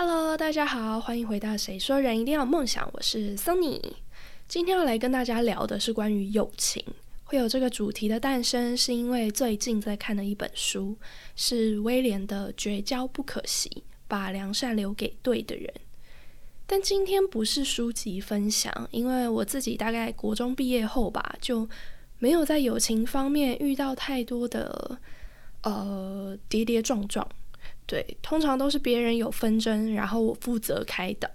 Hello，大家好，欢迎回到《谁说人一定要有梦想》，我是 Sunny。今天要来跟大家聊的是关于友情。会有这个主题的诞生，是因为最近在看的一本书，是威廉的《绝交不可惜，把良善留给对的人》。但今天不是书籍分享，因为我自己大概国中毕业后吧，就没有在友情方面遇到太多的呃跌跌撞撞。对，通常都是别人有纷争，然后我负责开导。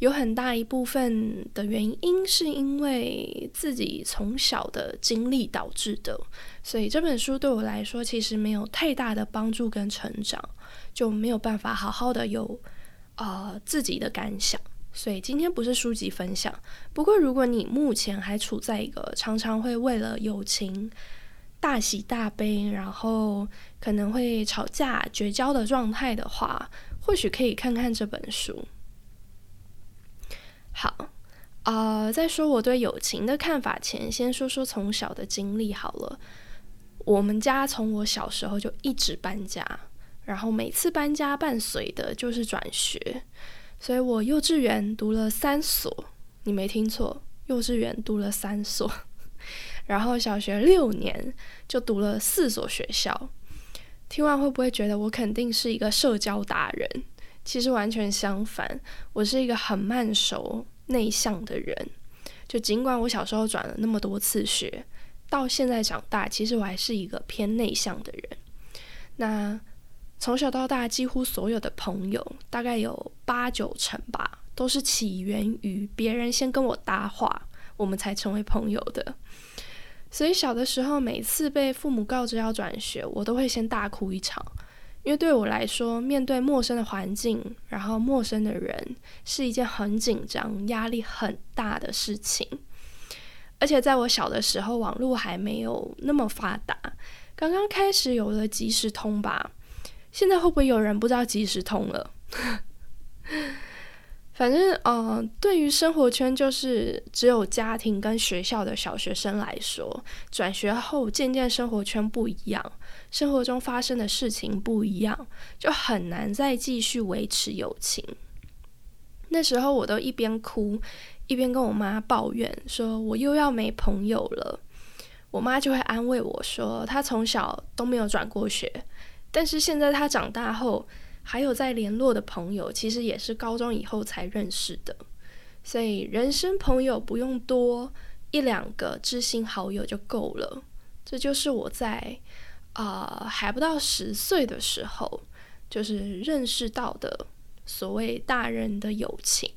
有很大一部分的原因是因为自己从小的经历导致的，所以这本书对我来说其实没有太大的帮助跟成长，就没有办法好好的有啊自己的感想。所以今天不是书籍分享。不过如果你目前还处在一个常常会为了友情。大喜大悲，然后可能会吵架、绝交的状态的话，或许可以看看这本书。好，啊，在说我对友情的看法前，先说说从小的经历好了。我们家从我小时候就一直搬家，然后每次搬家伴随的就是转学，所以我幼稚园读了三所，你没听错，幼稚园读了三所。然后小学六年就读了四所学校，听完会不会觉得我肯定是一个社交达人？其实完全相反，我是一个很慢熟、内向的人。就尽管我小时候转了那么多次学，到现在长大，其实我还是一个偏内向的人。那从小到大，几乎所有的朋友，大概有八九成吧，都是起源于别人先跟我搭话，我们才成为朋友的。所以小的时候，每次被父母告知要转学，我都会先大哭一场，因为对我来说，面对陌生的环境，然后陌生的人，是一件很紧张、压力很大的事情。而且在我小的时候，网络还没有那么发达，刚刚开始有了即时通吧。现在会不会有人不知道即时通了？反正，呃，对于生活圈就是只有家庭跟学校的小学生来说，转学后渐渐生活圈不一样，生活中发生的事情不一样，就很难再继续维持友情。那时候我都一边哭，一边跟我妈抱怨，说我又要没朋友了。我妈就会安慰我说，她从小都没有转过学，但是现在她长大后。还有在联络的朋友，其实也是高中以后才认识的，所以人生朋友不用多，一两个知心好友就够了。这就是我在啊还不到十岁的时候，就是认识到的所谓大人的友情。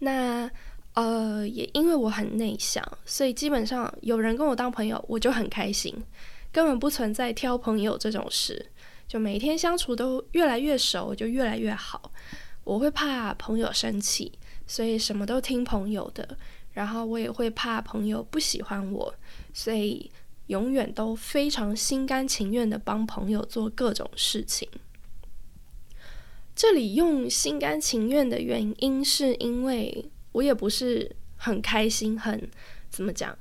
那呃，也因为我很内向，所以基本上有人跟我当朋友，我就很开心，根本不存在挑朋友这种事。就每天相处都越来越熟，就越来越好。我会怕朋友生气，所以什么都听朋友的。然后我也会怕朋友不喜欢我，所以永远都非常心甘情愿的帮朋友做各种事情。这里用心甘情愿的原因，是因为我也不是很开心，很怎么讲，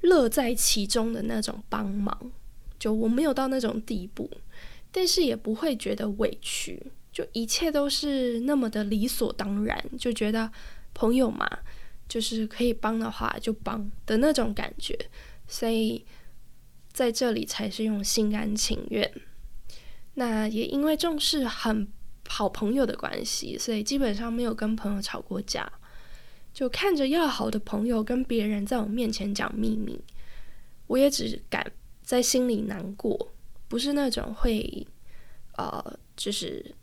乐在其中的那种帮忙。就我没有到那种地步。但是也不会觉得委屈，就一切都是那么的理所当然，就觉得朋友嘛，就是可以帮的话就帮的那种感觉，所以在这里才是用心甘情愿。那也因为重视很好朋友的关系，所以基本上没有跟朋友吵过架。就看着要好的朋友跟别人在我面前讲秘密，我也只敢在心里难过。不是那种会，呃，就是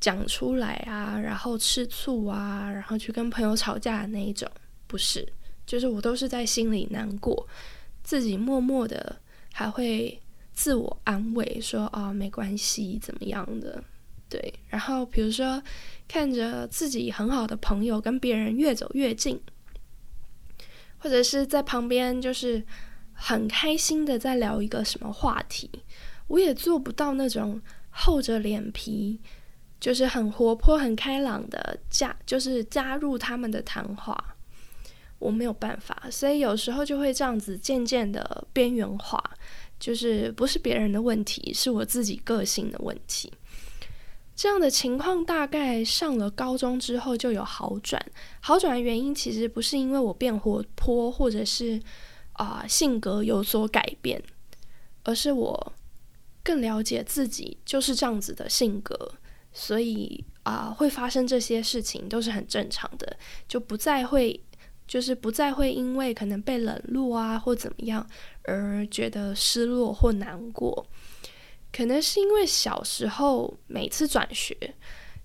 讲出来啊，然后吃醋啊，然后去跟朋友吵架的那一种，不是，就是我都是在心里难过，自己默默的还会自我安慰说啊，没关系，怎么样的，对。然后比如说看着自己很好的朋友跟别人越走越近，或者是在旁边就是。很开心的在聊一个什么话题，我也做不到那种厚着脸皮，就是很活泼、很开朗的加，就是加入他们的谈话，我没有办法，所以有时候就会这样子渐渐的边缘化，就是不是别人的问题，是我自己个性的问题。这样的情况大概上了高中之后就有好转。好转的原因其实不是因为我变活泼，或者是啊性格有所改变，而是我更了解自己就是这样子的性格，所以啊会发生这些事情都是很正常的，就不再会就是不再会因为可能被冷落啊或怎么样而觉得失落或难过。可能是因为小时候每次转学，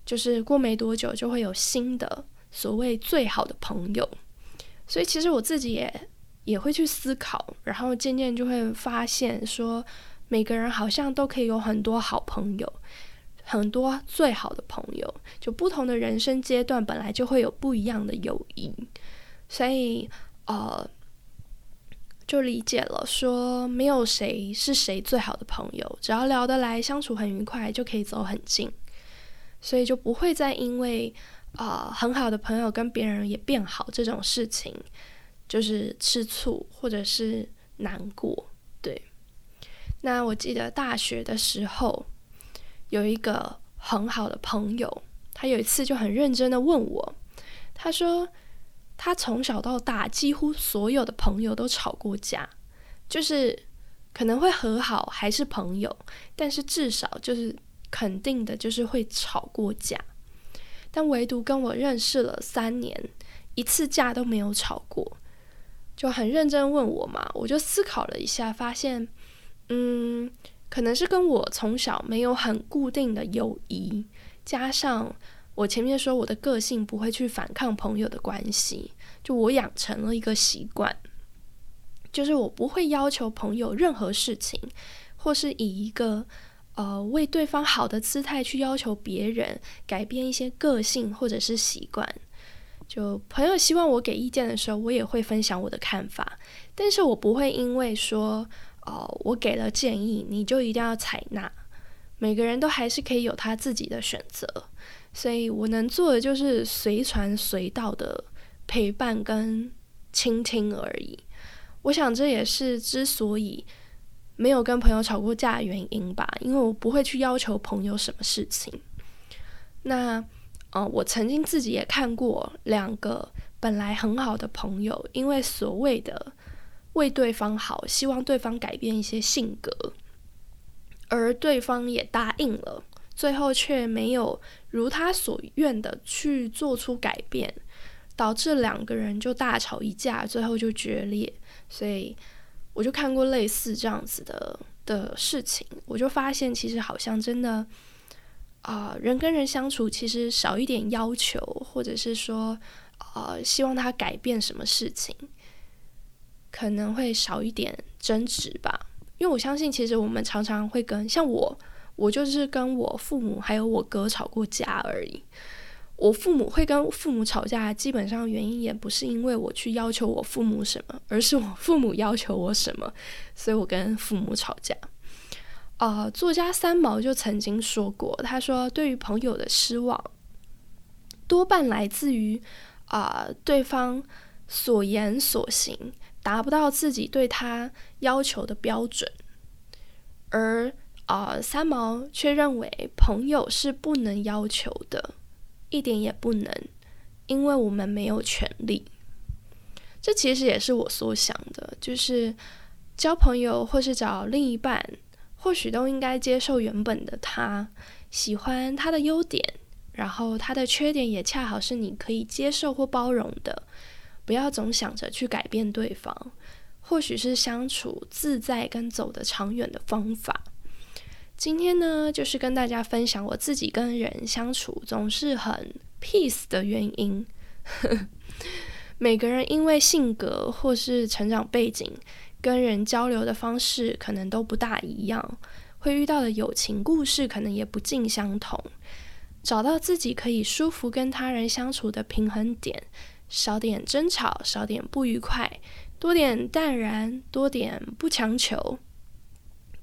就是过没多久就会有新的所谓最好的朋友，所以其实我自己也也会去思考，然后渐渐就会发现说，每个人好像都可以有很多好朋友，很多最好的朋友，就不同的人生阶段本来就会有不一样的友谊，所以呃。就理解了，说没有谁是谁最好的朋友，只要聊得来，相处很愉快，就可以走很近，所以就不会再因为啊很好的朋友跟别人也变好这种事情，就是吃醋或者是难过。对，那我记得大学的时候有一个很好的朋友，他有一次就很认真的问我，他说。他从小到大，几乎所有的朋友都吵过架，就是可能会和好，还是朋友，但是至少就是肯定的，就是会吵过架。但唯独跟我认识了三年，一次架都没有吵过，就很认真问我嘛。我就思考了一下，发现，嗯，可能是跟我从小没有很固定的友谊，加上。我前面说我的个性不会去反抗朋友的关系，就我养成了一个习惯，就是我不会要求朋友任何事情，或是以一个呃为对方好的姿态去要求别人改变一些个性或者是习惯。就朋友希望我给意见的时候，我也会分享我的看法，但是我不会因为说哦我给了建议你就一定要采纳，每个人都还是可以有他自己的选择。所以我能做的就是随传随到的陪伴跟倾听而已。我想这也是之所以没有跟朋友吵过架的原因吧，因为我不会去要求朋友什么事情。那，呃，我曾经自己也看过两个本来很好的朋友，因为所谓的为对方好，希望对方改变一些性格，而对方也答应了。最后却没有如他所愿的去做出改变，导致两个人就大吵一架，最后就决裂。所以我就看过类似这样子的的事情，我就发现其实好像真的啊，人跟人相处其实少一点要求，或者是说呃希望他改变什么事情，可能会少一点争执吧。因为我相信，其实我们常常会跟像我。我就是跟我父母还有我哥吵过架而已。我父母会跟父母吵架，基本上原因也不是因为我去要求我父母什么，而是我父母要求我什么，所以我跟父母吵架。啊，作家三毛就曾经说过，他说对于朋友的失望，多半来自于啊对方所言所行达不到自己对他要求的标准，而。啊，三毛却认为朋友是不能要求的，一点也不能，因为我们没有权利。这其实也是我所想的，就是交朋友或是找另一半，或许都应该接受原本的他，喜欢他的优点，然后他的缺点也恰好是你可以接受或包容的，不要总想着去改变对方，或许是相处自在跟走得长远的方法。今天呢，就是跟大家分享我自己跟人相处总是很 peace 的原因。每个人因为性格或是成长背景，跟人交流的方式可能都不大一样，会遇到的友情故事可能也不尽相同。找到自己可以舒服跟他人相处的平衡点，少点争吵，少点不愉快，多点淡然，多点不强求。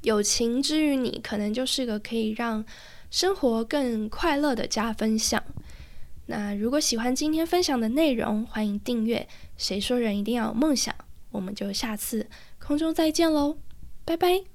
友情之于你，可能就是个可以让生活更快乐的加分项。那如果喜欢今天分享的内容，欢迎订阅。谁说人一定要有梦想？我们就下次空中再见喽，拜拜。